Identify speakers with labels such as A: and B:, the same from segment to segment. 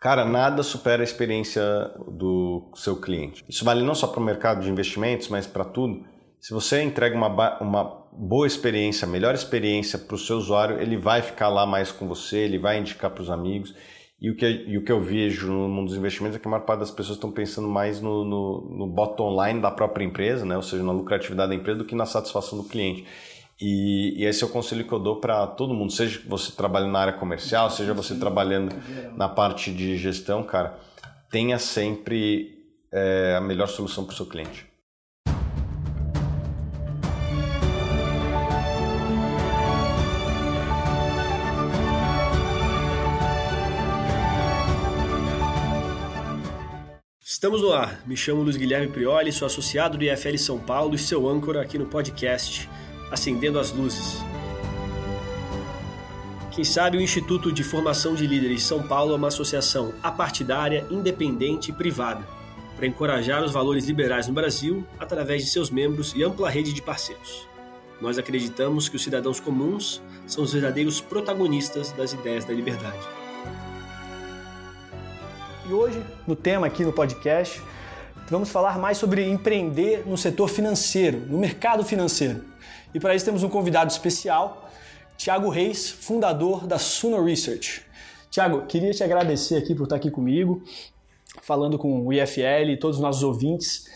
A: Cara, nada supera a experiência do seu cliente. Isso vale não só para o mercado de investimentos, mas para tudo. Se você entrega uma, uma boa experiência, melhor experiência para o seu usuário, ele vai ficar lá mais com você, ele vai indicar para os amigos. E o, que, e o que eu vejo no mundo dos investimentos é que a maior parte das pessoas estão pensando mais no, no, no bottom line da própria empresa, né? ou seja, na lucratividade da empresa, do que na satisfação do cliente. E, e, esse é o conselho que eu dou para todo mundo, seja você trabalhando na área comercial, seja você trabalhando na parte de gestão, cara, tenha sempre é, a melhor solução para o seu cliente.
B: Estamos no ar. Me chamo Luiz Guilherme Prioli, sou associado do IFL São Paulo e seu âncora aqui no podcast acendendo as luzes. Quem sabe o Instituto de Formação de Líderes São Paulo é uma associação apartidária, independente e privada, para encorajar os valores liberais no Brasil através de seus membros e ampla rede de parceiros. Nós acreditamos que os cidadãos comuns são os verdadeiros protagonistas das ideias da liberdade. E hoje, no tema aqui no podcast, vamos falar mais sobre empreender no setor financeiro, no mercado financeiro. E para isso temos um convidado especial, Tiago Reis, fundador da Suno Research. Tiago, queria te agradecer aqui por estar aqui comigo, falando com o IFL e todos os nossos ouvintes.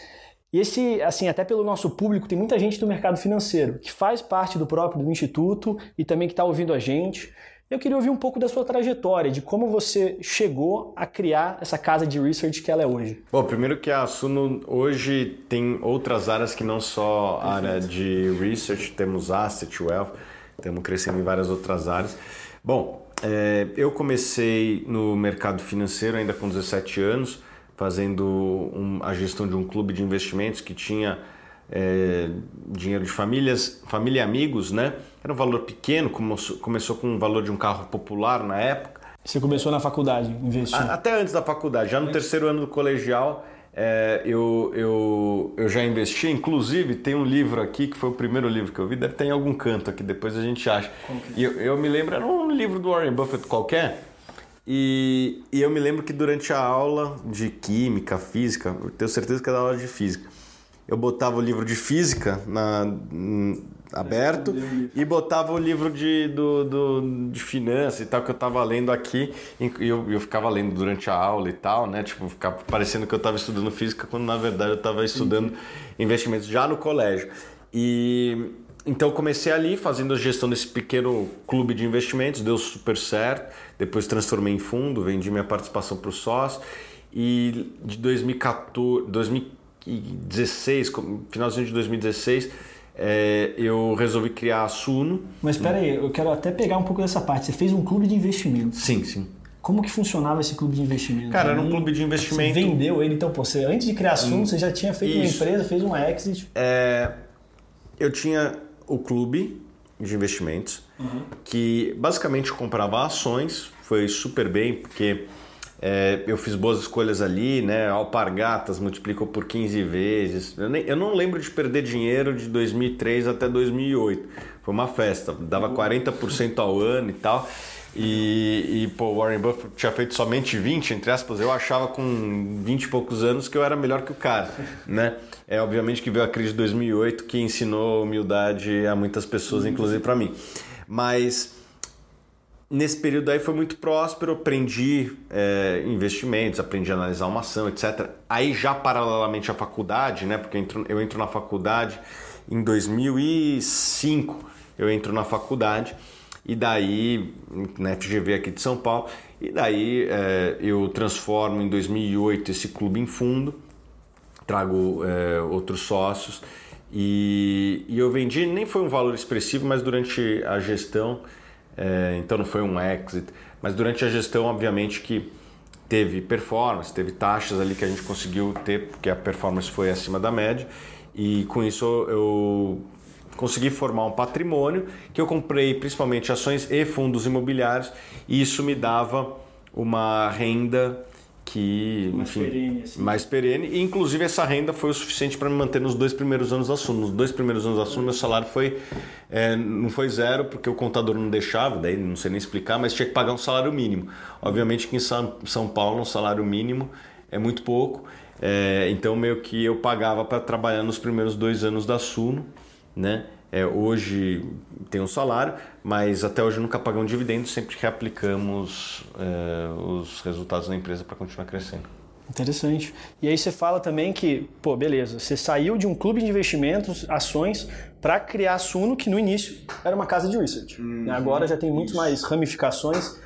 B: E esse, assim, até pelo nosso público, tem muita gente do mercado financeiro que faz parte do próprio do instituto e também que está ouvindo a gente. Eu queria ouvir um pouco da sua trajetória, de como você chegou a criar essa casa de research que ela é hoje.
A: Bom, primeiro que a Suno hoje tem outras áreas que não só a área de research, temos asset, wealth, estamos crescendo em várias outras áreas. Bom, é, eu comecei no mercado financeiro ainda com 17 anos, fazendo um, a gestão de um clube de investimentos que tinha é, dinheiro de famílias, família e amigos, né? Era um valor pequeno, começou com o valor de um carro popular na época.
B: Você começou na faculdade, investindo?
A: Até antes da faculdade, já no terceiro ano do colegial, é, eu, eu, eu já investi. Inclusive, tem um livro aqui, que foi o primeiro livro que eu vi, deve ter em algum canto aqui, depois a gente acha. É? E eu, eu me lembro, era um livro do Warren Buffett qualquer, e, e, eu me lembro que durante a aula de química, física, eu tenho certeza que era aula de física, eu botava o livro de física na, aberto e botava o livro de, do, do, de finanças e tal que eu estava lendo aqui e eu, eu ficava lendo durante a aula e tal, né? Tipo, ficava parecendo que eu estava estudando física quando na verdade eu estava estudando investimentos já no colégio. E então eu comecei ali fazendo a gestão desse pequeno clube de investimentos, deu super certo. Depois transformei em fundo, vendi minha participação para o sócio e de 2014, 2014 2016, finalzinho de 2016, é, eu resolvi criar a Suno.
B: Mas espera aí, eu quero até pegar um pouco dessa parte. Você fez um clube de investimento.
A: Sim, sim.
B: Como que funcionava esse clube de investimento?
A: Cara, era um clube de investimento.
B: Você vendeu ele, então, pô, você, antes de criar a Suno, hum, você já tinha feito Isso. uma empresa, fez um exit.
A: É, eu tinha o clube de investimentos, uhum. que basicamente comprava ações, foi super bem, porque é, eu fiz boas escolhas ali, né? Alpargatas multiplicou por 15 vezes. Eu, nem, eu, não lembro de perder dinheiro de 2003 até 2008. Foi uma festa, dava 40% ao ano e tal. E, e pô, Warren Buffett tinha feito somente 20, entre aspas, eu achava com 20 e poucos anos que eu era melhor que o cara, né? É obviamente que veio a crise de 2008 que ensinou humildade a muitas pessoas, inclusive para mim. Mas nesse período aí foi muito próspero, aprendi é, investimentos, aprendi a analisar uma ação, etc. Aí já paralelamente à faculdade, né? Porque eu entro, eu entro na faculdade em 2005, eu entro na faculdade e daí na FGV aqui de São Paulo e daí é, eu transformo em 2008 esse clube em fundo, trago é, outros sócios e, e eu vendi nem foi um valor expressivo, mas durante a gestão é, então não foi um exit. Mas durante a gestão, obviamente que teve performance, teve taxas ali que a gente conseguiu ter, porque a performance foi acima da média. E com isso eu consegui formar um patrimônio que eu comprei principalmente ações e fundos imobiliários e isso me dava uma renda que
B: mais
A: enfim,
B: perene, assim.
A: mais perene. E inclusive essa renda foi o suficiente para me manter nos dois primeiros anos da Suno. Nos dois primeiros anos da Suno, meu salário foi é, não foi zero porque o contador não deixava, daí não sei nem explicar, mas tinha que pagar um salário mínimo. Obviamente que em São, Paulo um salário mínimo é muito pouco. É, então meio que eu pagava para trabalhar nos primeiros dois anos da Suno, né? É, hoje tem um salário, mas até hoje nunca pagamos dividendos, sempre reaplicamos é, os resultados da empresa para continuar crescendo.
B: Interessante. E aí você fala também que, pô, beleza, você saiu de um clube de investimentos, ações, para criar a Suno, que no início era uma casa de research. Hum, Agora já tem muito mais ramificações.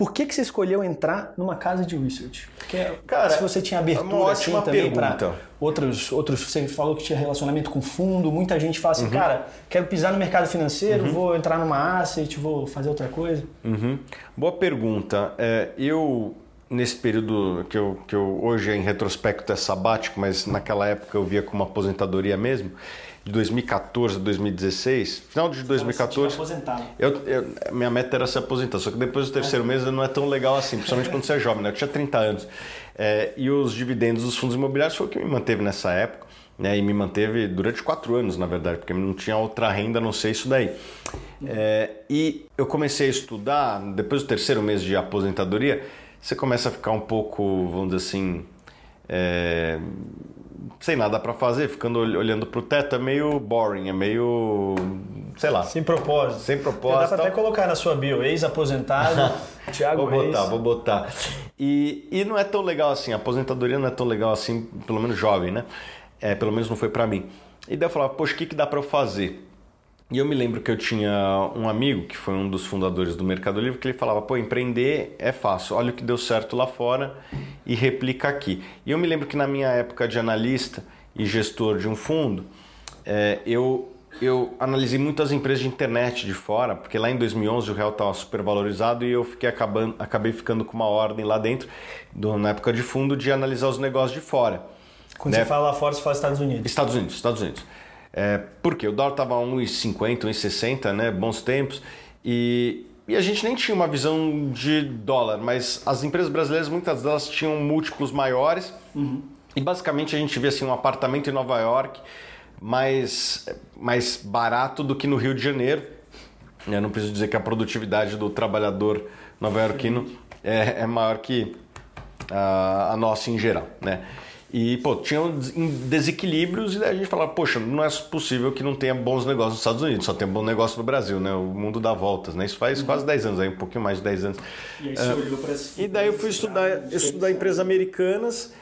B: Por que, que você escolheu entrar numa casa de research? Porque Cara, se você tinha abertura assim, também para outros, outros. Você falou que tinha relacionamento com fundo, muita gente fala assim, uhum. cara, quero pisar no mercado financeiro, uhum. vou entrar numa asset, vou fazer outra coisa.
A: Uhum. Boa pergunta. É, eu nesse período que eu, que eu hoje em retrospecto é sabático, mas naquela época eu via como aposentadoria mesmo de 2014 a 2016, final de 2014. Eu, eu, minha meta era se aposentar, só que depois do terceiro mês não é tão legal assim, principalmente quando você é jovem, né? Eu tinha 30 anos. É, e os dividendos dos fundos imobiliários foi o que me manteve nessa época, né? E me manteve durante quatro anos, na verdade, porque não tinha outra renda a não ser isso daí. É, e eu comecei a estudar, depois do terceiro mês de aposentadoria, você começa a ficar um pouco, vamos dizer assim. É, sem nada para fazer, ficando olhando pro teto é meio boring, é meio. sei lá.
B: Sem propósito.
A: Sem propósito.
B: Dá pra até colocar na sua bio, ex-aposentado, Thiago
A: Vou botar, Reis. vou botar. E, e não é tão legal assim, a aposentadoria não é tão legal assim, pelo menos jovem, né? É, pelo menos não foi para mim. E daí eu falava, poxa, o que, que dá para eu fazer? E eu me lembro que eu tinha um amigo que foi um dos fundadores do Mercado Livre que ele falava: pô, empreender é fácil, olha o que deu certo lá fora e replica aqui. E eu me lembro que na minha época de analista e gestor de um fundo, é, eu, eu analisei muitas empresas de internet de fora, porque lá em 2011 o real estava super valorizado e eu fiquei acabando, acabei ficando com uma ordem lá dentro, do, na época de fundo, de analisar os negócios de fora.
B: Quando né? você fala lá fora, você fala Estados Unidos.
A: Estados Unidos, Estados Unidos. É, porque o dólar estava a 1,50, 1,60, né? Bons tempos. E, e a gente nem tinha uma visão de dólar, mas as empresas brasileiras, muitas delas tinham múltiplos maiores. Uhum. E basicamente a gente via assim, um apartamento em Nova York mais, mais barato do que no Rio de Janeiro. Eu não preciso dizer que a produtividade do trabalhador nova-iorquino é, é maior que a, a nossa em geral, né? E, pô, tinham desequilíbrios e daí a gente falava, poxa, não é possível que não tenha bons negócios nos Estados Unidos, só tem bom negócio no Brasil, né? O mundo dá voltas, né? Isso faz uhum. quase 10 anos, aí, um pouquinho mais de 10 anos.
B: E aí você uh, olhou para
A: E daí eu fui estudar, estudar empresas americanas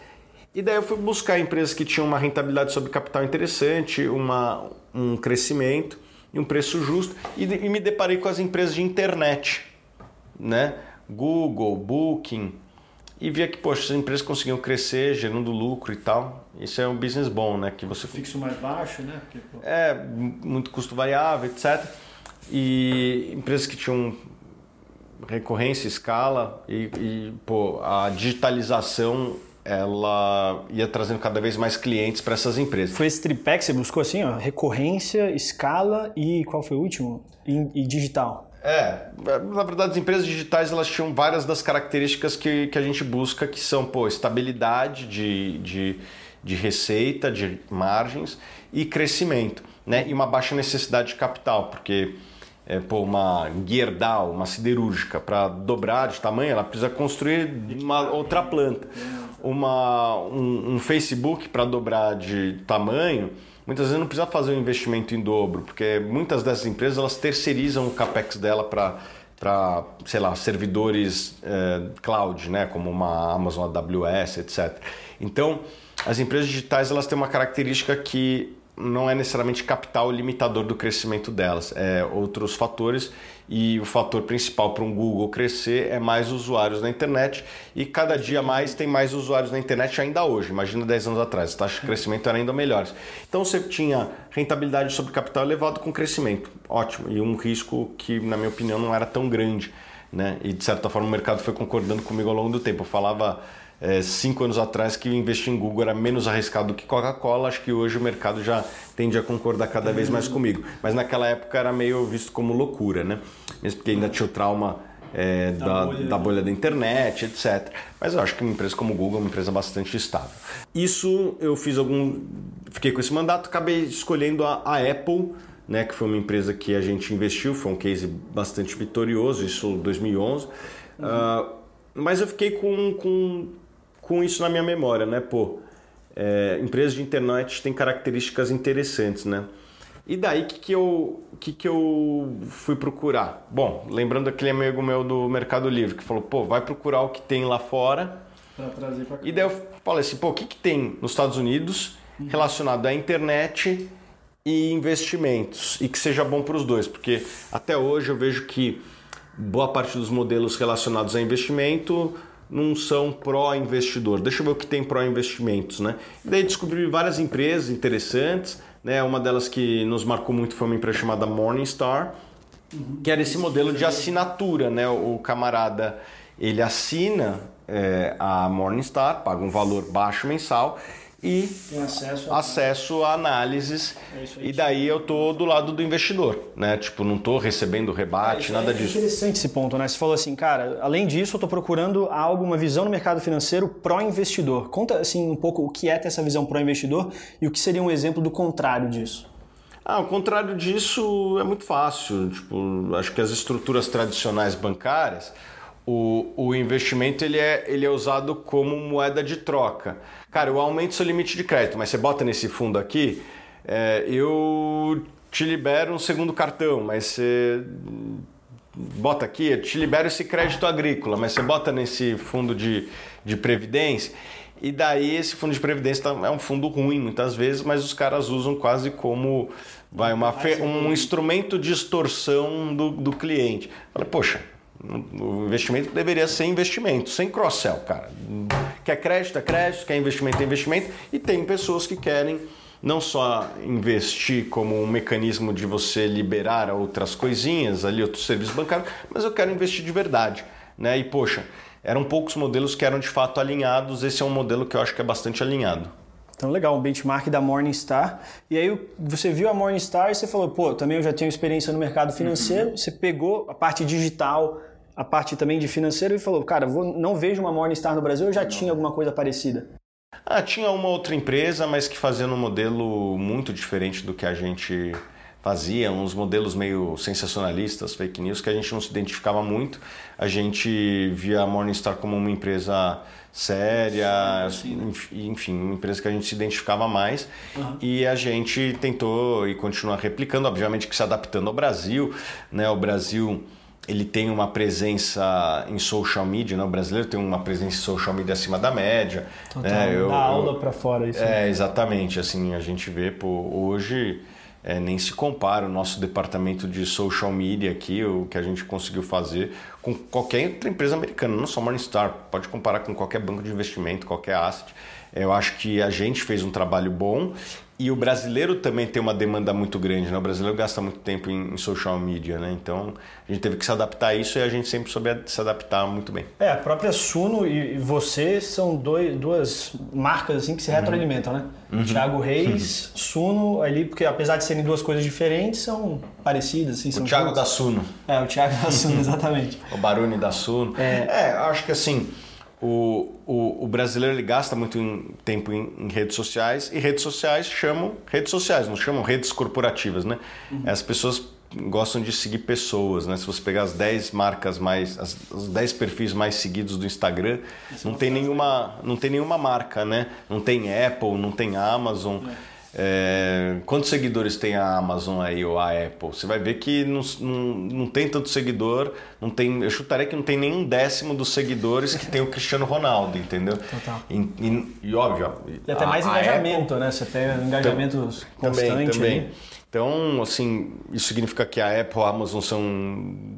A: e daí eu fui buscar empresas que tinham uma rentabilidade sobre capital interessante, uma, um crescimento e um preço justo e, e me deparei com as empresas de internet, né? Google, Booking, e via que, poxa, as empresas conseguiam crescer, gerando lucro e tal. Isso é um business bom, né? Que você
B: fixo mais baixo, né? Porque,
A: é, muito custo variável, etc. E empresas que tinham recorrência, escala e, e pô, a digitalização ela ia trazendo cada vez mais clientes para essas empresas.
B: Foi esse tripé que você buscou assim, ó, recorrência, escala e qual foi o último? E, e digital.
A: É, na verdade as empresas digitais elas tinham várias das características que, que a gente busca, que são pô, estabilidade de, de, de receita, de margens e crescimento, né? E uma baixa necessidade de capital, porque é, pô, uma Gerdau, uma siderúrgica, para dobrar de tamanho, ela precisa construir uma outra planta. Uma, um, um Facebook para dobrar de tamanho, muitas vezes não precisa fazer um investimento em dobro, porque muitas dessas empresas elas terceirizam o capex dela para para, sei lá, servidores eh, cloud, né, como uma Amazon AWS, etc. Então, as empresas digitais elas têm uma característica que não é necessariamente capital limitador do crescimento delas, é outros fatores e o fator principal para um Google crescer é mais usuários na internet e cada dia mais tem mais usuários na internet ainda hoje. Imagina 10 anos atrás, as taxas de crescimento eram ainda melhores. Então você tinha rentabilidade sobre capital elevado com crescimento, ótimo, e um risco que na minha opinião não era tão grande. Né? E de certa forma o mercado foi concordando comigo ao longo do tempo. Eu falava é, cinco anos atrás que investir em Google era menos arriscado do que Coca-Cola, acho que hoje o mercado já tende a concordar cada vez mais comigo. Mas naquela época era meio visto como loucura, né? Mesmo porque ainda tinha o trauma é, da, da, bolha. da, bolha. da internet, etc. Mas eu acho que uma empresa como o Google é uma empresa bastante estável. Isso eu fiz algum. Fiquei com esse mandato, acabei escolhendo a, a Apple, né, que foi uma empresa que a gente investiu, foi um case bastante vitorioso, isso em 2011. Uhum. Uh, mas eu fiquei com, com, com isso na minha memória, né? Pô, é, empresas de internet têm características interessantes, né? E daí que que eu que que eu fui procurar? Bom, lembrando aquele amigo meu do Mercado Livre que falou, pô, vai procurar o que tem lá fora.
B: Pra trazer pra cá.
A: E daí eu falei assim, pô, o que que tem nos Estados Unidos relacionado à internet e investimentos e que seja bom para os dois, porque até hoje eu vejo que boa parte dos modelos relacionados a investimento não são pró-investidor. Deixa eu ver o que tem pró-investimentos, né? E daí descobri várias empresas interessantes né? Uma delas que nos marcou muito foi uma empresa chamada Morningstar, que era esse modelo de assinatura. Né? O camarada ele assina é, a Morningstar, paga um valor baixo mensal e
B: Tem acesso a,
A: acesso a análises é e daí eu tô do lado do investidor, né? Tipo, não tô recebendo rebate, é, nada
B: é
A: disso.
B: É interessante esse ponto, né? Você falou assim, cara, além disso, eu tô procurando algo, uma visão no mercado financeiro pró-investidor. Conta assim um pouco o que é ter essa visão pró-investidor e o que seria um exemplo do contrário disso.
A: Ah, o contrário disso é muito fácil. Tipo, acho que as estruturas tradicionais bancárias, o, o investimento ele é, ele é usado como moeda de troca. Cara, eu aumento seu limite de crédito, mas você bota nesse fundo aqui, é, eu te libero um segundo cartão, mas você bota aqui, eu te libero esse crédito agrícola, mas você bota nesse fundo de, de previdência. E daí esse fundo de previdência tá, é um fundo ruim muitas vezes, mas os caras usam quase como vai uma, um instrumento de extorsão do, do cliente. Fala, poxa, o investimento deveria ser investimento, sem cross-sell, cara. Quer crédito, é crédito, quer investimento, é investimento. E tem pessoas que querem não só investir como um mecanismo de você liberar outras coisinhas ali, outros serviços bancários, mas eu quero investir de verdade. Né? E, poxa, eram poucos modelos que eram de fato alinhados, esse é um modelo que eu acho que é bastante alinhado.
B: Então, legal, um benchmark da Morningstar. E aí você viu a Morningstar e você falou, pô, também eu já tenho experiência no mercado financeiro. Uhum. Você pegou a parte digital, a parte também de financeiro e falou, cara, vou, não vejo uma Morningstar no Brasil, eu já não. tinha alguma coisa parecida?
A: Ah, tinha uma outra empresa, mas que fazia um modelo muito diferente do que a gente fazia, uns modelos meio sensacionalistas, fake news, que a gente não se identificava muito. A gente via a Morningstar como uma empresa séria, sim, sim, né? enfim, uma empresa que a gente se identificava mais uhum. e a gente tentou e continua replicando, obviamente que se adaptando ao Brasil, né? O Brasil ele tem uma presença em social media, né? o brasileiro tem uma presença em social media acima da média.
B: Total, né? eu, dá aula para fora isso.
A: É, né? exatamente, assim, a gente vê, pô, hoje é, nem se compara o nosso departamento de social media aqui, o que a gente conseguiu fazer com qualquer outra empresa americana, não só Morningstar, pode comparar com qualquer banco de investimento, qualquer asset. Eu acho que a gente fez um trabalho bom e o brasileiro também tem uma demanda muito grande, né? O brasileiro gasta muito tempo em, social media, né? Então a gente teve que se adaptar a isso e a gente sempre soube se adaptar muito bem.
B: É, a própria Suno e você são dois, duas marcas assim que se retroalimentam, né? Uhum. Thiago Reis, uhum. Suno, ali, porque apesar de serem duas coisas diferentes, são parecidas. Assim,
A: o Thiago da Suno.
B: É, o Thiago da Suno, exatamente.
A: o Baruni da Suno. É, é acho que assim o, o, o, brasileiro ele gasta muito em, tempo em, em, redes sociais e redes sociais chamam redes sociais, não chamam redes corporativas, né? Uhum. As pessoas gostam de seguir pessoas, né? Se você pegar as 10 marcas mais, as, os 10 perfis mais seguidos do Instagram, não tem nenhuma, não tem nenhuma marca, né? Não tem Apple, não tem Amazon. É. É, quantos seguidores tem a Amazon aí ou a Apple? Você vai ver que não, não, não tem tanto seguidor, não tem, eu chutaria que não tem nem um décimo dos seguidores que tem o Cristiano Ronaldo, entendeu?
B: Total.
A: E, e, e óbvio.
B: E até a, mais engajamento, Apple, né? Você tem engajamento constante.
A: Também, também. Então, assim, isso significa que a Apple e a Amazon são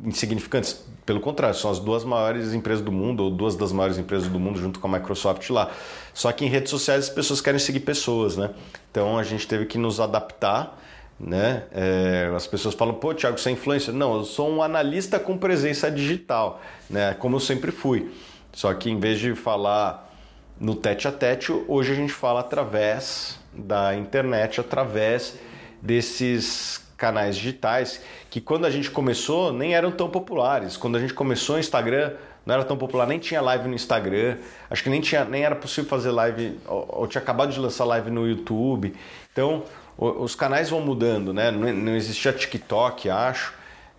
A: insignificantes? Pelo contrário, são as duas maiores empresas do mundo, ou duas das maiores empresas do mundo, junto com a Microsoft lá. Só que em redes sociais as pessoas querem seguir pessoas, né? Então a gente teve que nos adaptar. Né? É, as pessoas falam, pô, Thiago, você é influencer? Não, eu sou um analista com presença digital, né? Como eu sempre fui. Só que em vez de falar no tete a tete, hoje a gente fala através da internet, através desses canais digitais que quando a gente começou nem eram tão populares. Quando a gente começou o Instagram não era tão popular, nem tinha live no Instagram, acho que nem, tinha, nem era possível fazer live, ou, ou tinha acabado de lançar live no YouTube. Então os canais vão mudando, né? Não, não existia TikTok, acho,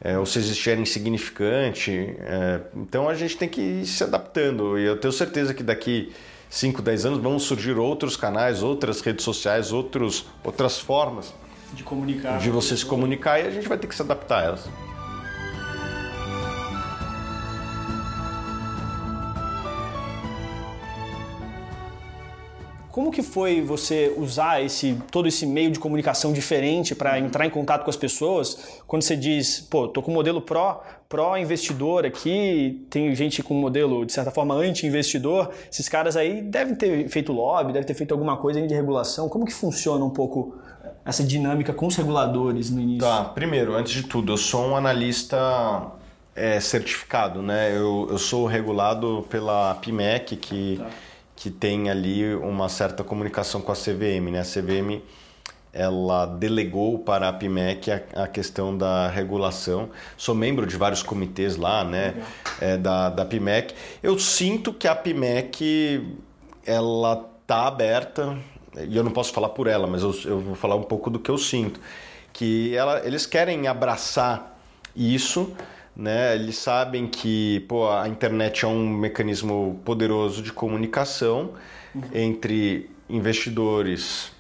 A: é, ou se existia era insignificante. É, então a gente tem que ir se adaptando e eu tenho certeza que daqui 5, 10 anos vão surgir outros canais, outras redes sociais, outros, outras formas
B: de comunicar,
A: de você se comunicar e a gente vai ter que se adaptar a elas.
B: Como que foi você usar esse todo esse meio de comunicação diferente para entrar em contato com as pessoas? Quando você diz, pô, tô com o modelo pró, pró investidor aqui, tem gente com modelo de certa forma anti-investidor, esses caras aí devem ter feito lobby, devem ter feito alguma coisa de regulação. Como que funciona um pouco essa dinâmica com os reguladores no início?
A: Tá, primeiro, antes de tudo, eu sou um analista é, certificado, né? Eu, eu sou regulado pela PIMEC, que tá que tem ali uma certa comunicação com a CVM. Né? A CVM ela delegou para a PIMEC a, a questão da regulação. Sou membro de vários comitês lá, né, é, da, da PIMEC. Eu sinto que a PIMEC ela tá aberta e eu não posso falar por ela, mas eu, eu vou falar um pouco do que eu sinto, que ela, eles querem abraçar isso né? Eles sabem que pô, a internet é um mecanismo poderoso de comunicação uhum. entre investidores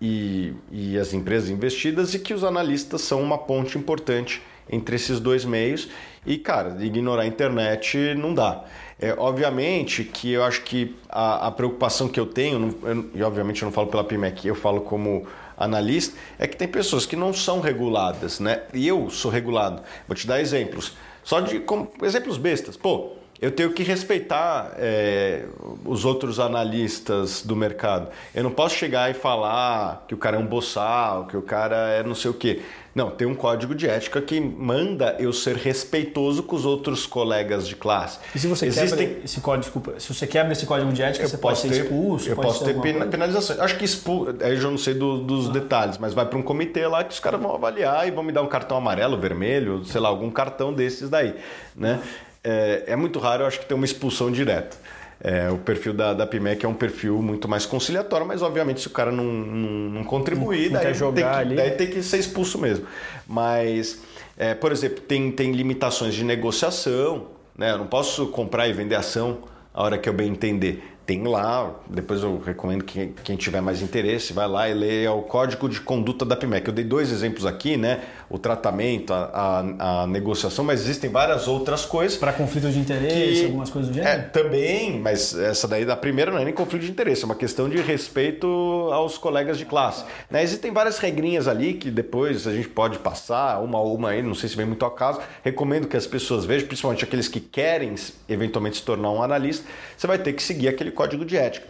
A: e, e as empresas investidas e que os analistas são uma ponte importante entre esses dois meios. E, cara, ignorar a internet não dá. É, obviamente que eu acho que a, a preocupação que eu tenho, eu, e obviamente eu não falo pela PIMEC, eu falo como analista, é que tem pessoas que não são reguladas, né? E eu sou regulado. Vou te dar exemplos. Só de como, exemplos bestas. Pô, eu tenho que respeitar é, os outros analistas do mercado. Eu não posso chegar e falar que o cara é um boçal, que o cara é não sei o quê. Não, tem um código de ética que manda eu ser respeitoso com os outros colegas de classe.
B: E se você Existem... quebra esse código, desculpa, se você quebra esse código de ética, eu você pode ser ter, expulso?
A: Eu posso ter penalizações. Acho que expulso, aí eu já não sei do, dos ah. detalhes, mas vai para um comitê lá que os caras vão avaliar e vão me dar um cartão amarelo, vermelho, sei lá, algum cartão desses daí, né? É, é muito raro, eu acho que ter uma expulsão direta. É, o perfil da, da PIMEC é um perfil muito mais conciliatório, mas obviamente se o cara não, não, não contribuir, não, daí, jogar tem que, ali. daí tem que ser expulso mesmo. Mas, é, por exemplo, tem, tem limitações de negociação, né? Eu não posso comprar e vender ação a hora que eu bem entender tem lá, depois eu recomendo que quem tiver mais interesse, vai lá e leia o Código de Conduta da PIMEC. Eu dei dois exemplos aqui, né? O tratamento, a, a, a negociação, mas existem várias outras coisas.
B: Para conflito de interesse, que, algumas coisas do gênero?
A: É, também, mas essa daí da primeira não é nem conflito de interesse, é uma questão de respeito aos colegas de classe. Né? Existem várias regrinhas ali que depois a gente pode passar, uma a uma aí, não sei se vem muito ao caso. Recomendo que as pessoas vejam, principalmente aqueles que querem eventualmente se tornar um analista, você vai ter que seguir aquele código de ética.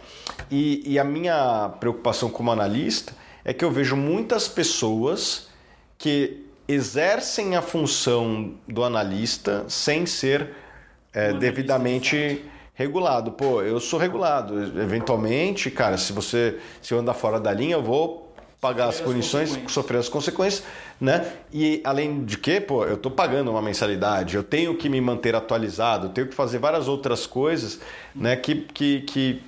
A: E, e a minha preocupação como analista é que eu vejo muitas pessoas que exercem a função do analista sem ser é, devidamente regulado. Pô, eu sou regulado. Eventualmente, cara, se você se eu andar fora da linha, eu vou pagar as punições, sofrer as consequências, né? E além de que, pô, eu estou pagando uma mensalidade, eu tenho que me manter atualizado, eu tenho que fazer várias outras coisas, né? Que, que, que,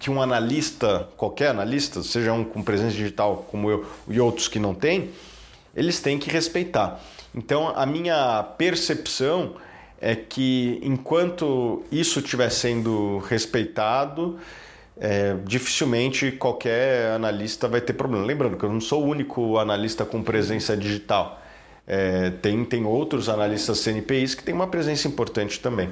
A: que um analista, qualquer analista, seja um com presença digital como eu e outros que não têm, eles têm que respeitar. Então, a minha percepção é que enquanto isso estiver sendo respeitado, é, dificilmente qualquer analista vai ter problema. Lembrando que eu não sou o único analista com presença digital. É, tem, tem outros analistas CNPIs que têm uma presença importante também.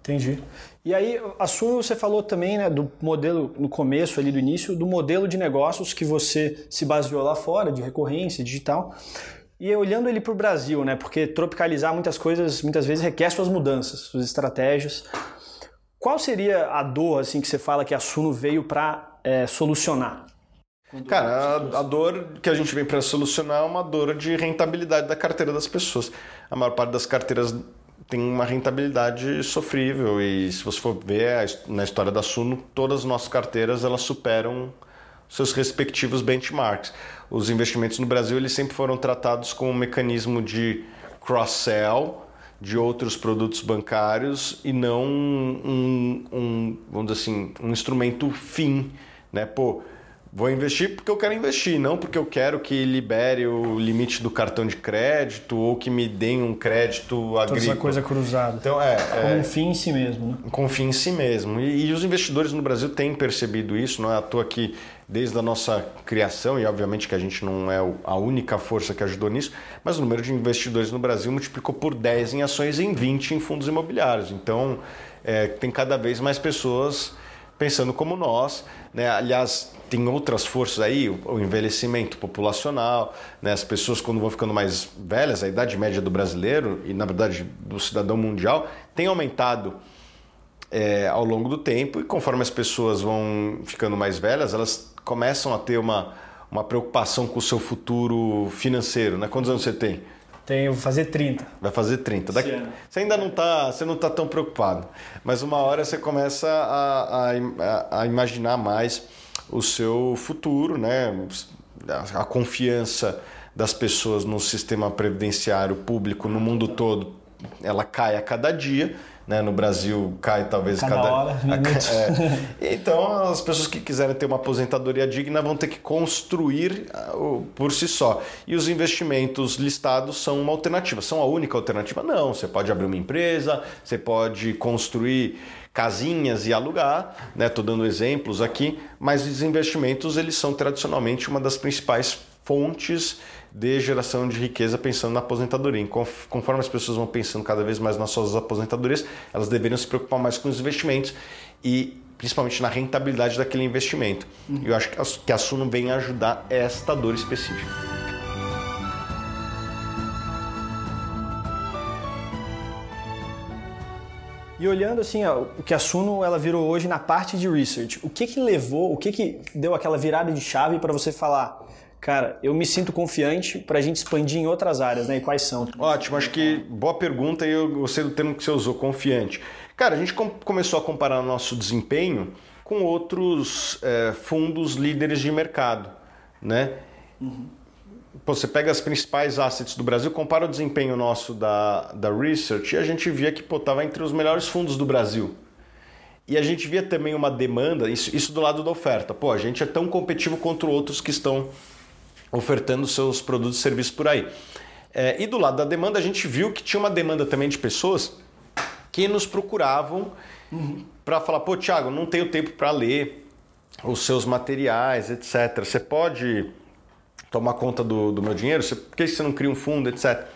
B: Entendi. E aí, assumo você falou também né, do modelo, no começo ali do início, do modelo de negócios que você se baseou lá fora, de recorrência digital. E olhando ele para o Brasil, né, porque tropicalizar muitas coisas muitas vezes requer suas mudanças, suas estratégias. Qual seria a dor assim que você fala que a Suno veio para é, solucionar?
A: Cara, a, a, dor que a gente vem para solucionar é uma dor de rentabilidade da carteira das pessoas. A maior parte das carteiras tem uma rentabilidade sofrível e se você for ver na história da Suno, todas as nossas carteiras elas superam seus respectivos benchmarks. Os investimentos no Brasil eles sempre foram tratados como um mecanismo de cross-sell de outros produtos bancários e não um, um, vamos dizer assim, um instrumento fim, né? Pô, Vou investir porque eu quero investir, não porque eu quero que libere o limite do cartão de crédito ou que me deem um crédito agrícola. Toda
B: essa coisa cruzada.
A: Então, é,
B: Como é, um fim em si mesmo. Né?
A: Com um fim em si mesmo. E, e, os investidores no Brasil têm percebido isso, não é à toa que desde a nossa criação, e obviamente que a gente não é a única força que ajudou nisso, mas o número de investidores no Brasil multiplicou por 10 em ações e em 20 em fundos imobiliários. Então, é, tem cada vez mais pessoas pensando como nós. Né? Aliás, tem outras forças aí, o envelhecimento populacional, né? as pessoas quando vão ficando mais velhas, a idade média do brasileiro e na verdade do cidadão mundial tem aumentado é, ao longo do tempo e conforme as pessoas vão ficando mais velhas, elas começam a ter uma, uma preocupação com o seu futuro financeiro. Né? Quantos anos você tem?
B: Tenho, vou fazer 30.
A: Vai fazer 30. Daqui, você ainda não está você não tá tão preocupado, mas uma hora você começa a, a, a imaginar mais o seu futuro, né? a confiança das pessoas no sistema previdenciário público no mundo todo, ela cai a cada dia né? No Brasil cai talvez
B: cada, cada hora,
A: a, é. Então as pessoas que quiserem ter uma aposentadoria digna vão ter que construir ah, por si só. E os investimentos listados são uma alternativa. São a única alternativa? Não. Você pode abrir uma empresa, você pode construir casinhas e alugar, né? Tô dando exemplos aqui, mas os investimentos eles são tradicionalmente uma das principais fontes de geração de riqueza pensando na aposentadoria. Conforme as pessoas vão pensando cada vez mais nas suas aposentadorias, elas deveriam se preocupar mais com os investimentos e principalmente na rentabilidade daquele investimento. Uhum. Eu acho que a Suno vem ajudar esta dor específica.
B: E olhando assim, ó, o que a Suno ela virou hoje na parte de research, o que que levou, o que que deu aquela virada de chave para você falar, Cara, eu me sinto confiante para a gente expandir em outras áreas, né? E quais são?
A: Ótimo, acho que boa pergunta e eu gostei do termo que você usou, confiante. Cara, a gente com começou a comparar nosso desempenho com outros é, fundos líderes de mercado, né? Uhum. você pega as principais assets do Brasil, compara o desempenho nosso da, da Research e a gente via que estava entre os melhores fundos do Brasil. E a gente via também uma demanda, isso, isso do lado da oferta. Pô, a gente é tão competitivo contra outros que estão ofertando seus produtos e serviços por aí. É, e do lado da demanda, a gente viu que tinha uma demanda também de pessoas que nos procuravam uhum. para falar: pô, Thiago, não tenho tempo para ler os seus materiais, etc. Você pode tomar conta do, do meu dinheiro? Você, por que você não cria um fundo, etc.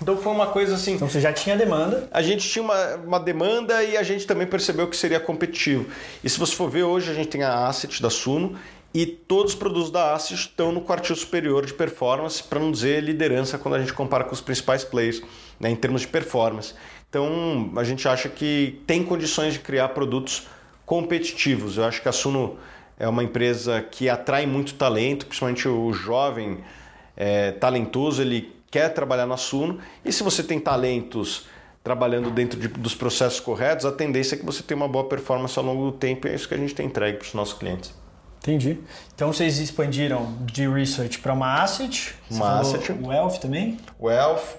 A: Então foi uma coisa assim.
B: Então você já tinha demanda?
A: A gente tinha uma, uma demanda e a gente também percebeu que seria competitivo. E se você for ver hoje, a gente tem a asset da Suno e todos os produtos da ASIS estão no quartil superior de performance, para não dizer liderança quando a gente compara com os principais players né, em termos de performance. Então a gente acha que tem condições de criar produtos competitivos. Eu acho que a Suno é uma empresa que atrai muito talento, principalmente o jovem é, talentoso, ele quer trabalhar na Suno. E se você tem talentos trabalhando dentro de, dos processos corretos, a tendência é que você tenha uma boa performance ao longo do tempo e é isso que a gente tem entregue para os nossos clientes.
B: Entendi. Então vocês expandiram de research para uma asset.
A: Uma asset.
B: O Elf também?
A: Elf.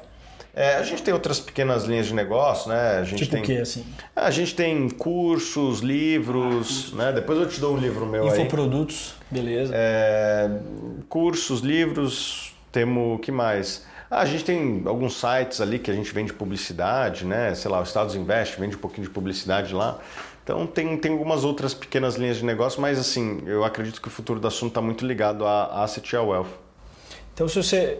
A: É, a gente tem outras pequenas linhas de negócio, né? A gente
B: tipo
A: tem,
B: o quê, assim?
A: A gente tem cursos, livros, né? Depois eu te dou um livro meu
B: Infoprodutos, aí. Infoprodutos, beleza.
A: É, cursos, livros, temos o que mais? Ah, a gente tem alguns sites ali que a gente vende publicidade, né? Sei lá, o Estados Invest vende um pouquinho de publicidade lá. Então tem, tem algumas outras pequenas linhas de negócio, mas assim, eu acredito que o futuro do assunto está muito ligado a asset e a wealth.
B: Então se você.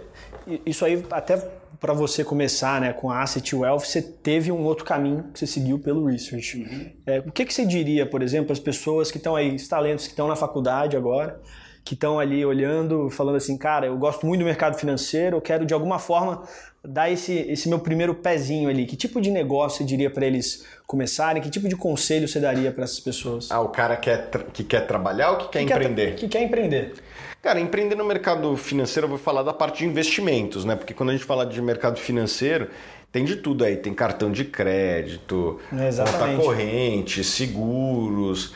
B: Isso aí até para você começar né, com a Asset Wealth, você teve um outro caminho que você seguiu pelo research. Uhum. É, o que, que você diria, por exemplo, as pessoas que estão aí, os talentos que estão na faculdade agora, que estão ali olhando, falando assim, cara, eu gosto muito do mercado financeiro, eu quero de alguma forma dar esse, esse meu primeiro pezinho ali. Que tipo de negócio você diria para eles começarem? Que tipo de conselho você daria para essas pessoas?
A: Ah, o cara quer, que quer trabalhar ou que quer que empreender?
B: Quer, que quer empreender.
A: Cara, empreender no mercado financeiro, eu vou falar da parte de investimentos, né? Porque quando a gente fala de mercado financeiro, tem de tudo aí. Tem cartão de crédito,
B: conta
A: corrente, seguros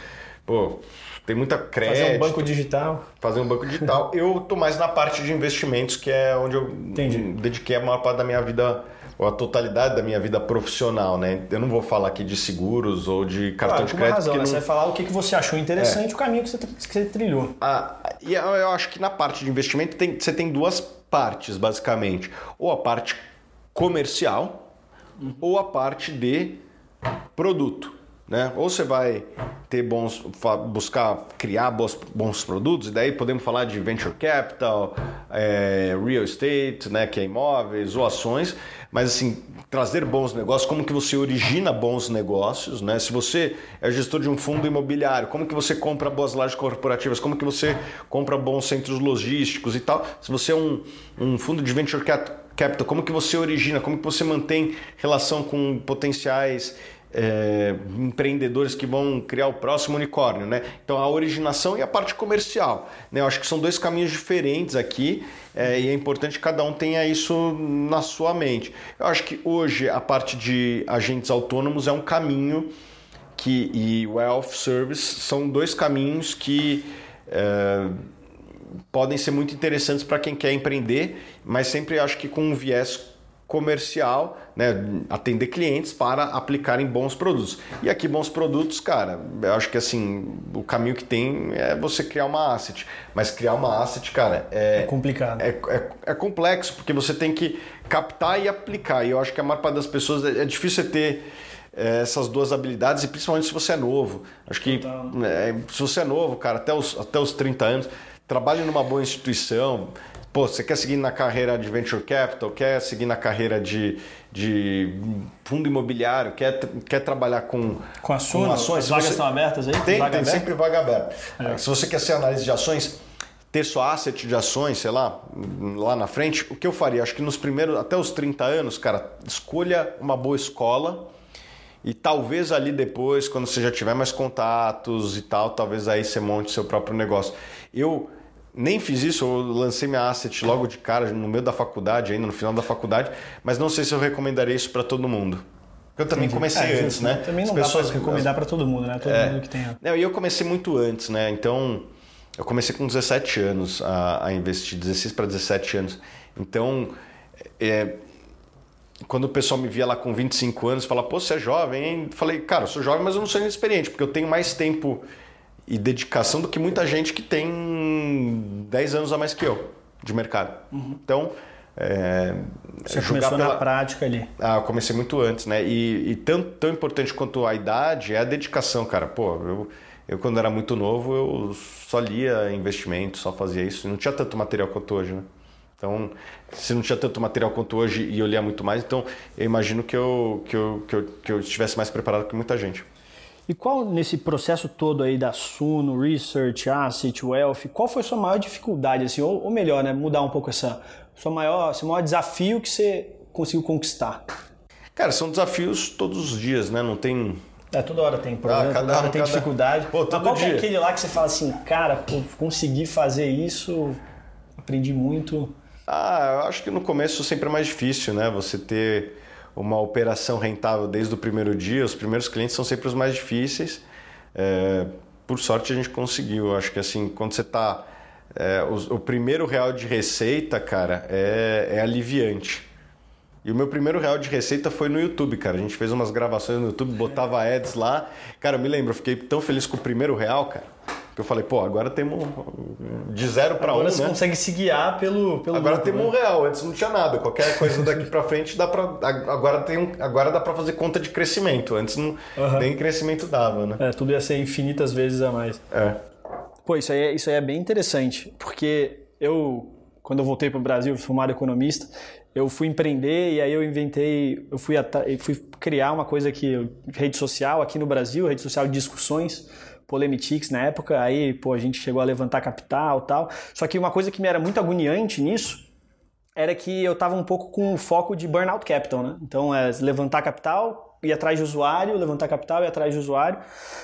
A: pô, tem muita crédito.
B: Fazer um banco digital.
A: Fazer um banco digital. eu tô mais na parte de investimentos, que é onde eu
B: Entendi.
A: dediquei a maior parte da minha vida, ou a totalidade da minha vida profissional, né? Eu não vou falar aqui de seguros ou de cartão
B: Claro,
A: de crédito.
B: razão, né?
A: não-
B: Você vai falar o que você achou interessante, o caminho que você, que você trilhou.
A: Ah, e eu acho que na parte de investimento tem- você tem duas partes, basicamente. Ou a parte comercial, ou a parte de produto. Né? Ou você vai ter bons, buscar criar bons, bons produtos, e daí podemos falar de venture capital, é, real estate, né, que é imóveis ou ações, mas assim, trazer bons negócios, como que você origina bons negócios, né? Se você é gestor de um fundo imobiliário, como que você compra boas lajes corporativas, como que você compra bons centros logísticos e tal. Se você é um, um fundo de venture cap- capital, como que você origina, como que você mantém relação com potenciais é, empreendedores que vão criar o próximo unicórnio, né? Então a originação e a parte comercial, né? Eu acho que são dois caminhos diferentes aqui é, e é importante que cada um tenha isso na sua mente. Eu acho que hoje a parte de agentes autônomos é um caminho que e wealth service são dois caminhos que é, podem ser muito interessantes para quem quer empreender, mas sempre acho que com um viés comercial, né, atender clientes para aplicarem bons produtos. E aqui bons produtos, cara, eu acho que assim, o caminho que tem é você criar uma asset, mas criar uma asset, cara, é,
B: É complicado.
A: é, é, é complexo, porque você tem que captar e aplicar. E eu acho que a maior parte das pessoas é, é difícil você ter é, essas duas habilidades, e principalmente se você é novo. Acho que é, se você é novo, cara, até os, até os 30 anos, trabalhe numa boa instituição. Pô, você quer seguir na carreira de venture capital, quer seguir na carreira de, de fundo imobiliário, quer, quer trabalhar com,
B: Com a Suno,
A: ações.
B: as vagas
A: você-
B: estão abertas aí?
A: Tem,
B: Vaga
A: tem
B: aberta?
A: sempre vaga aberta. Se você quer ser analista de ações, ter sua asset de ações, sei lá, lá na frente, o que eu faria? Acho que nos primeiros, até os 30 anos, cara, escolha uma boa escola e talvez ali depois, quando você já tiver mais contatos e tal, talvez aí você monte seu próprio negócio. Eu nem fiz isso, eu lancei minha asset logo de cara, no meio da faculdade, ainda no final da faculdade, mas não sei se eu recomendaria isso para todo mundo. Eu também comecei
B: É,
A: antes,
B: justo,
A: né?
B: Também não
A: As
B: dá
A: pessoas-
B: pra recomendar para todo mundo, né? Todo
A: É.
B: mundo que tem.
A: não, e eu comecei muito antes, né? Então, eu comecei com 17 anos a, a investir, 16 para 17 anos. Então, é, quando o pessoal me via lá com 25 anos, falava, pô, você é jovem, hein? Falei, cara, eu sou jovem, mas eu não sou inexperiente, porque eu tenho mais tempo e dedicação do que muita gente que tem 10 anos a mais que eu de mercado. Então, é,
B: Você começou na prática ali.
A: ah, eu comecei muito antes, né? E, e tão, tão importante quanto a idade é a dedicação, cara. Pô, eu, eu quando era muito novo, eu só lia investimento, só fazia isso. Não tinha tanto material quanto hoje, né? Então, se não tinha tanto material quanto hoje e eu lia muito mais, então eu imagino que eu, que eu, que eu, que eu estivesse mais preparado que muita gente.
B: E qual, nesse processo todo aí da Suno, Research, Asset, Wealth, qual foi a sua maior dificuldade, assim, ou, ou melhor, né, mudar um pouco essa, sua maior, seu maior desafio que você conseguiu conquistar?
A: Cara, são desafios todos os dias, né? Não tem
B: É, toda hora tem problema,
A: Ah, cada-
B: toda hora tem
A: cada-
B: dificuldade.
A: Pô,
B: Mas
A: todo
B: qual que é
A: dia.
B: aquele lá que você fala assim, cara, pô, consegui fazer isso, aprendi muito.
A: Ah, eu acho que no começo sempre é mais difícil, né? Você ter uma operação rentável desde o primeiro dia, os primeiros clientes são sempre os mais difíceis. É, por sorte a gente conseguiu. Acho que assim, quando você está o, o primeiro real de receita, cara, é, é aliviante. E o meu primeiro real de receita foi no YouTube, cara. A gente fez umas gravações no YouTube, botava ads lá. Cara, eu me lembro, eu fiquei tão feliz com o primeiro real, cara, eu falei, pô, agora temos de zero para um,
B: Agora
A: né?
B: você consegue se guiar pelo, pelo
A: Agora temos um
B: né?
A: real, antes não tinha nada. Qualquer coisa daqui pra frente dá para agora tem um, agora dá para fazer conta de crescimento. Antes não, nem crescimento dava, né?
B: É, tudo ia ser infinitas vezes a mais.
A: É.
B: Pô, isso aí, é- isso aí é bem interessante, porque eu, quando eu voltei para o Brasil, formado economista, eu fui empreender e aí eu inventei, eu fui, fui criar uma coisa que, rede social aqui no Brasil, rede social de discussões, Polemitix na época, aí, pô, a gente chegou a levantar capital tal. Só que uma coisa que me era muito agoniante nisso era que eu estava um pouco com o foco de burnout capital, né? Então, é levantar capital, ir atrás de usuário, levantar capital, ir atrás de usuário.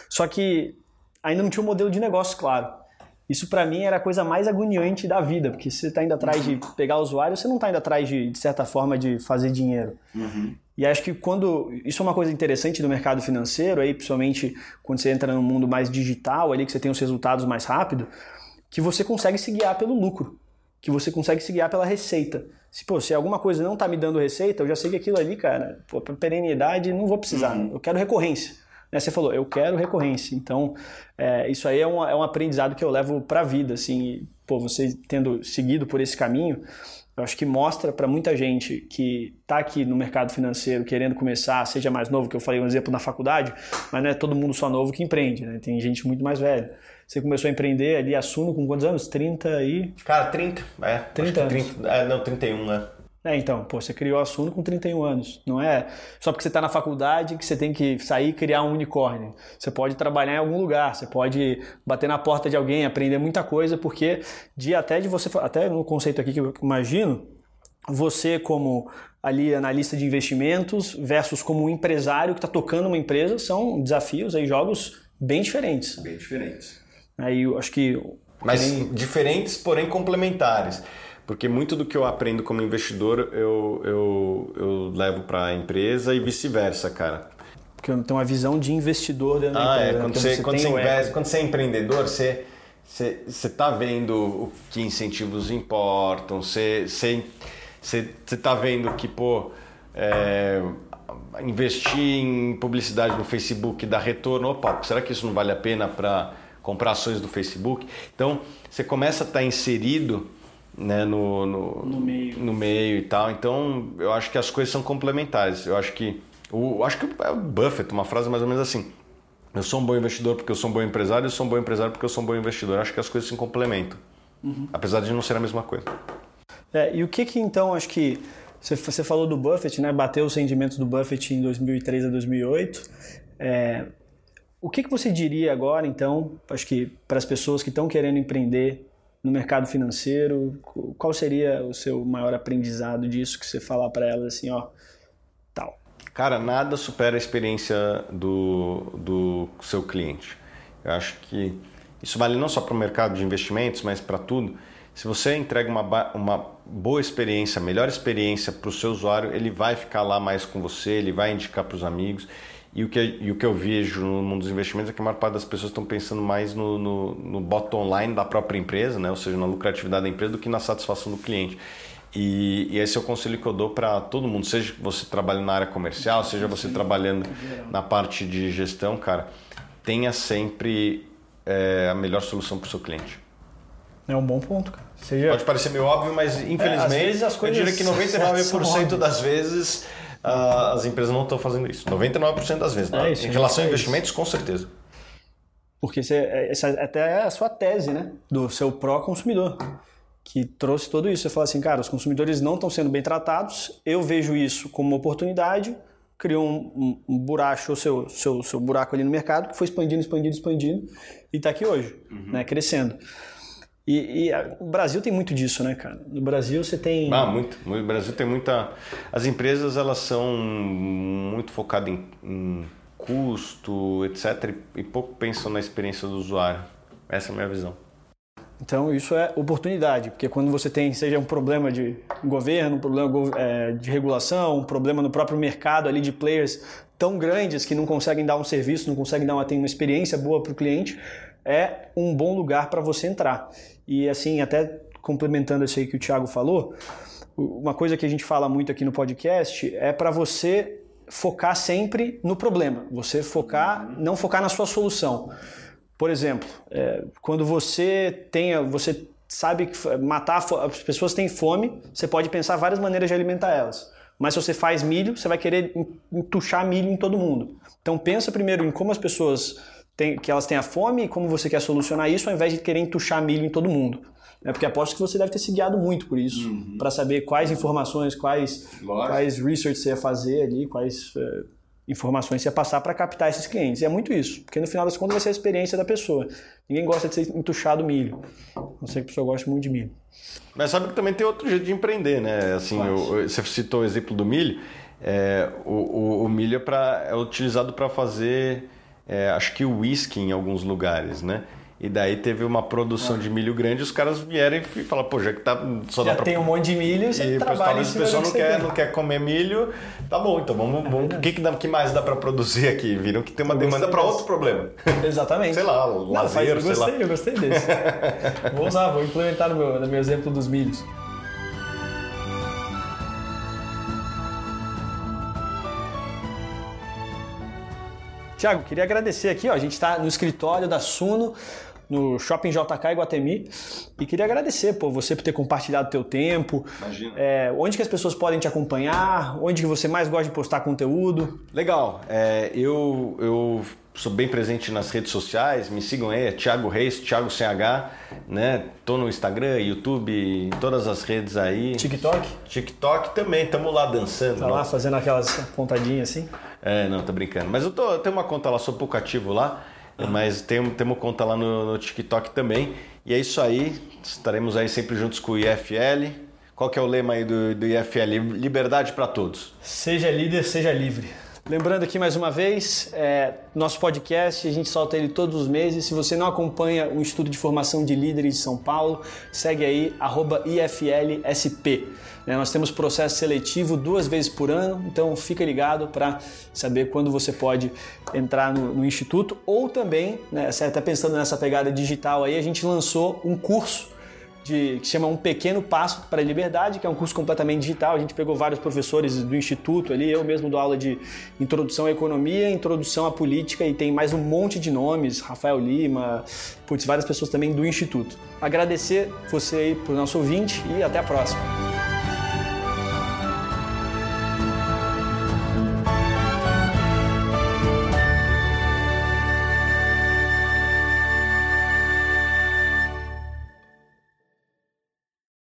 B: Só que ainda não tinha um modelo de negócio claro. Isso para mim era a coisa mais agoniante da vida, porque se você está indo atrás de pegar usuário, você não está indo atrás de, de certa forma, de fazer dinheiro. Uhum. E acho que quando. Isso é uma coisa interessante do mercado financeiro, aí, principalmente quando você entra no mundo mais digital, ali, que você tem os resultados mais rápido, que você consegue se guiar pelo lucro, que você consegue se guiar pela receita. Se, pô, se alguma coisa não está me dando receita, eu já sei que aquilo ali, cara, pô, perenidade, não vou precisar. Uhum. Eu quero recorrência. Né? Você falou, eu quero recorrência. Então, é, isso aí é um, é um aprendizado que eu levo para a vida. Assim, pô, você tendo seguido por esse caminho, eu acho que mostra para muita gente que está aqui no mercado financeiro querendo começar, seja mais novo, que eu falei um exemplo na faculdade, mas não é todo mundo só novo que empreende, né? Tem gente muito mais velha. Você começou a empreender ali, assumo com quantos anos? 30 e.
A: Cara, 30. É,
B: 30 anos. 30,
A: é, não, 31, né?
B: É, então, pô, você criou a Suno com 31 anos. Não é só porque você está na faculdade que você tem que sair e criar um unicórnio. Você pode trabalhar em algum lugar, você pode bater na porta de alguém, aprender muita coisa, porque de até de você, até no conceito aqui que eu imagino, você como ali analista de investimentos versus como um empresário que está tocando uma empresa são desafios aí jogos bem diferentes.
A: Bem diferentes.
B: Aí eu acho que
A: mas diferentes, porém complementares. Porque muito do que eu aprendo como investidor eu, eu, eu levo para a empresa e vice-versa, cara.
B: Porque eu tenho uma visão de investidor dentro
A: ah,
B: da
A: empresa. É. Quando, você, você, quando, você investe, quando você é empreendedor, você você está vendo o que incentivos importam, você está vendo que, pô, é, investir em publicidade no Facebook dá retorno. Opa, será que isso não vale a pena para comprar ações do Facebook? Então, você começa a estar tá inserido né, no, no,
B: no, meio.
A: no meio e tal. Então, eu acho que as coisas são complementares. Eu acho que o acho que é o Buffett, uma frase mais ou menos assim. Eu sou um bom investidor porque eu sou um bom empresário, eu sou um bom empresário porque eu sou um bom investidor. Eu acho que as coisas se complementam. Uhum. Apesar de não ser a mesma coisa.
B: É, e o que que então, acho que você falou do Buffett, né? Bateu os rendimentos do Buffett em 2003 a 2008. É, o que, que você diria agora, então, acho que para as pessoas que estão querendo empreender no mercado financeiro? Qual seria o seu maior aprendizado disso que você falar para elas assim, ó, tal?
A: Cara, nada supera a experiência do, do seu cliente. Eu acho que isso vale não só para o mercado de investimentos, mas para tudo. Se você entrega uma, uma boa experiência, melhor experiência para o seu usuário, ele vai ficar lá mais com você, ele vai indicar para os amigos. E o, que, e o que eu vejo no mundo dos investimentos é que a maior parte das pessoas estão pensando mais no, no, no bottom line da própria empresa, né? ou seja, na lucratividade da empresa, do que na satisfação do cliente. E, e, esse é o conselho que eu dou para todo mundo, seja você trabalhando na área comercial, seja você trabalhando na parte de gestão, cara, tenha sempre é, a melhor solução para o seu cliente.
B: É um bom ponto, cara.
A: Seja... Pode parecer meio óbvio, mas infelizmente, é, eu diria que 99% das vezes as empresas não estão fazendo isso. 99% das vezes. É isso, em relação a investimentos, com certeza.
B: Porque é, essa é até a sua tese, né? Do seu pró-consumidor. Que trouxe tudo isso. Você fala assim, cara, os consumidores não estão sendo bem tratados, eu vejo isso como uma oportunidade, criou um, um, um buraco, o seu, seu, seu buraco ali no mercado, que foi expandindo, expandindo, expandindo, e está aqui hoje, uhum. né? Crescendo. E, e a, o Brasil tem muito disso, né, cara? No Brasil você tem.
A: Ah, muito. O Brasil tem muita. As empresas elas são muito focadas em, em custo, etc. E pouco pensam na experiência do usuário. Essa é a minha visão.
B: Então isso é oportunidade, porque quando você tem, seja um problema de governo, um problema é, de regulação, um problema no próprio mercado ali de players tão grandes que não conseguem dar um serviço, não conseguem dar uma, uma experiência boa para o cliente, é um bom lugar para você entrar. E assim, até complementando isso aí que o Thiago falou, uma coisa que a gente fala muito aqui no podcast é para você focar sempre no problema, você focar, não focar na sua solução. Por exemplo, é, quando você tenha, você sabe que matar as pessoas têm fome, você pode pensar várias maneiras de alimentar elas. Mas se você faz milho, você vai querer entuchar milho em todo mundo. Então pensa primeiro em como as pessoas tem, que elas têm a fome e como você quer solucionar isso ao invés de querer entuchar milho em todo mundo. É porque aposto que você deve ter se guiado muito por isso, uhum. para saber quais informações, quais, quais research você ia fazer ali, quais uh, informações você ia passar para captar esses clientes. E é muito isso, porque no final das contas vai ser a experiência da pessoa. Ninguém gosta de ser entuchado milho. Não sei que a pessoa gosta muito de milho.
A: Mas sabe que também tem outro jeito de empreender, né? Assim, eu, você citou o exemplo do milho. É, o, o, o milho é, pra, é utilizado para fazer é, acho que o whisky em alguns lugares, né? E daí teve uma produção ah. de milho grande, os caras vieram e falaram, pô, já que tá,
B: só já dá pra... tem um monte de milho, você
A: e trabalha talvez o pessoal não quer, não quer comer milho, tá bom, então vamos, é vamos o que, que, dá, que mais dá para produzir aqui? Viram que tem uma eu demanda para outro problema.
B: Exatamente.
A: sei lá, o lazer,
B: não, eu gostei, eu gostei desse. vou usar, vou implementar no meu, no meu exemplo dos milhos. Tiago, queria agradecer aqui, ó, a gente está no escritório da Suno, no Shopping JK Iguatemi, e queria agradecer por você por ter compartilhado teu tempo.
A: Imagina.
B: É, onde que as pessoas podem te acompanhar? Onde que você mais gosta de postar conteúdo?
A: Legal. É, eu, eu sou bem presente nas redes sociais, me sigam aí, é Thiago Reis, Thiago CH, né? Tô no Instagram, YouTube, todas as redes aí.
B: TikTok?
A: TikTok também, estamos lá dançando.
B: Tá lá fazendo aquelas pontadinhas assim?
A: É, não, tô brincando. Mas eu, tô, eu tenho uma conta lá, sou pouco ativo lá, uhum. mas tenho, uma conta lá no, no TikTok também. E é isso aí, estaremos aí sempre juntos com o IFL. Qual que é o lema aí do, do IFL? Liberdade para todos.
B: Seja líder, seja livre. Lembrando aqui mais uma vez, é, nosso podcast, a gente solta ele todos os meses. Se você não acompanha o Instituto de Formação de Líderes de São Paulo, segue aí, IFLSP. Né, nós temos processo seletivo duas vezes por ano, então fica ligado para saber quando você pode entrar no, no Instituto. Ou também, né, você está pensando nessa pegada digital aí, a gente lançou um curso de, que chama Um Pequeno Passo para a Liberdade, que é um curso completamente digital. A gente pegou vários professores do Instituto ali, eu mesmo dou aula de Introdução à Economia, Introdução à Política e tem mais um monte de nomes, Rafael Lima, putz, várias pessoas também do Instituto. Agradecer você aí para o nosso ouvinte e até a próxima.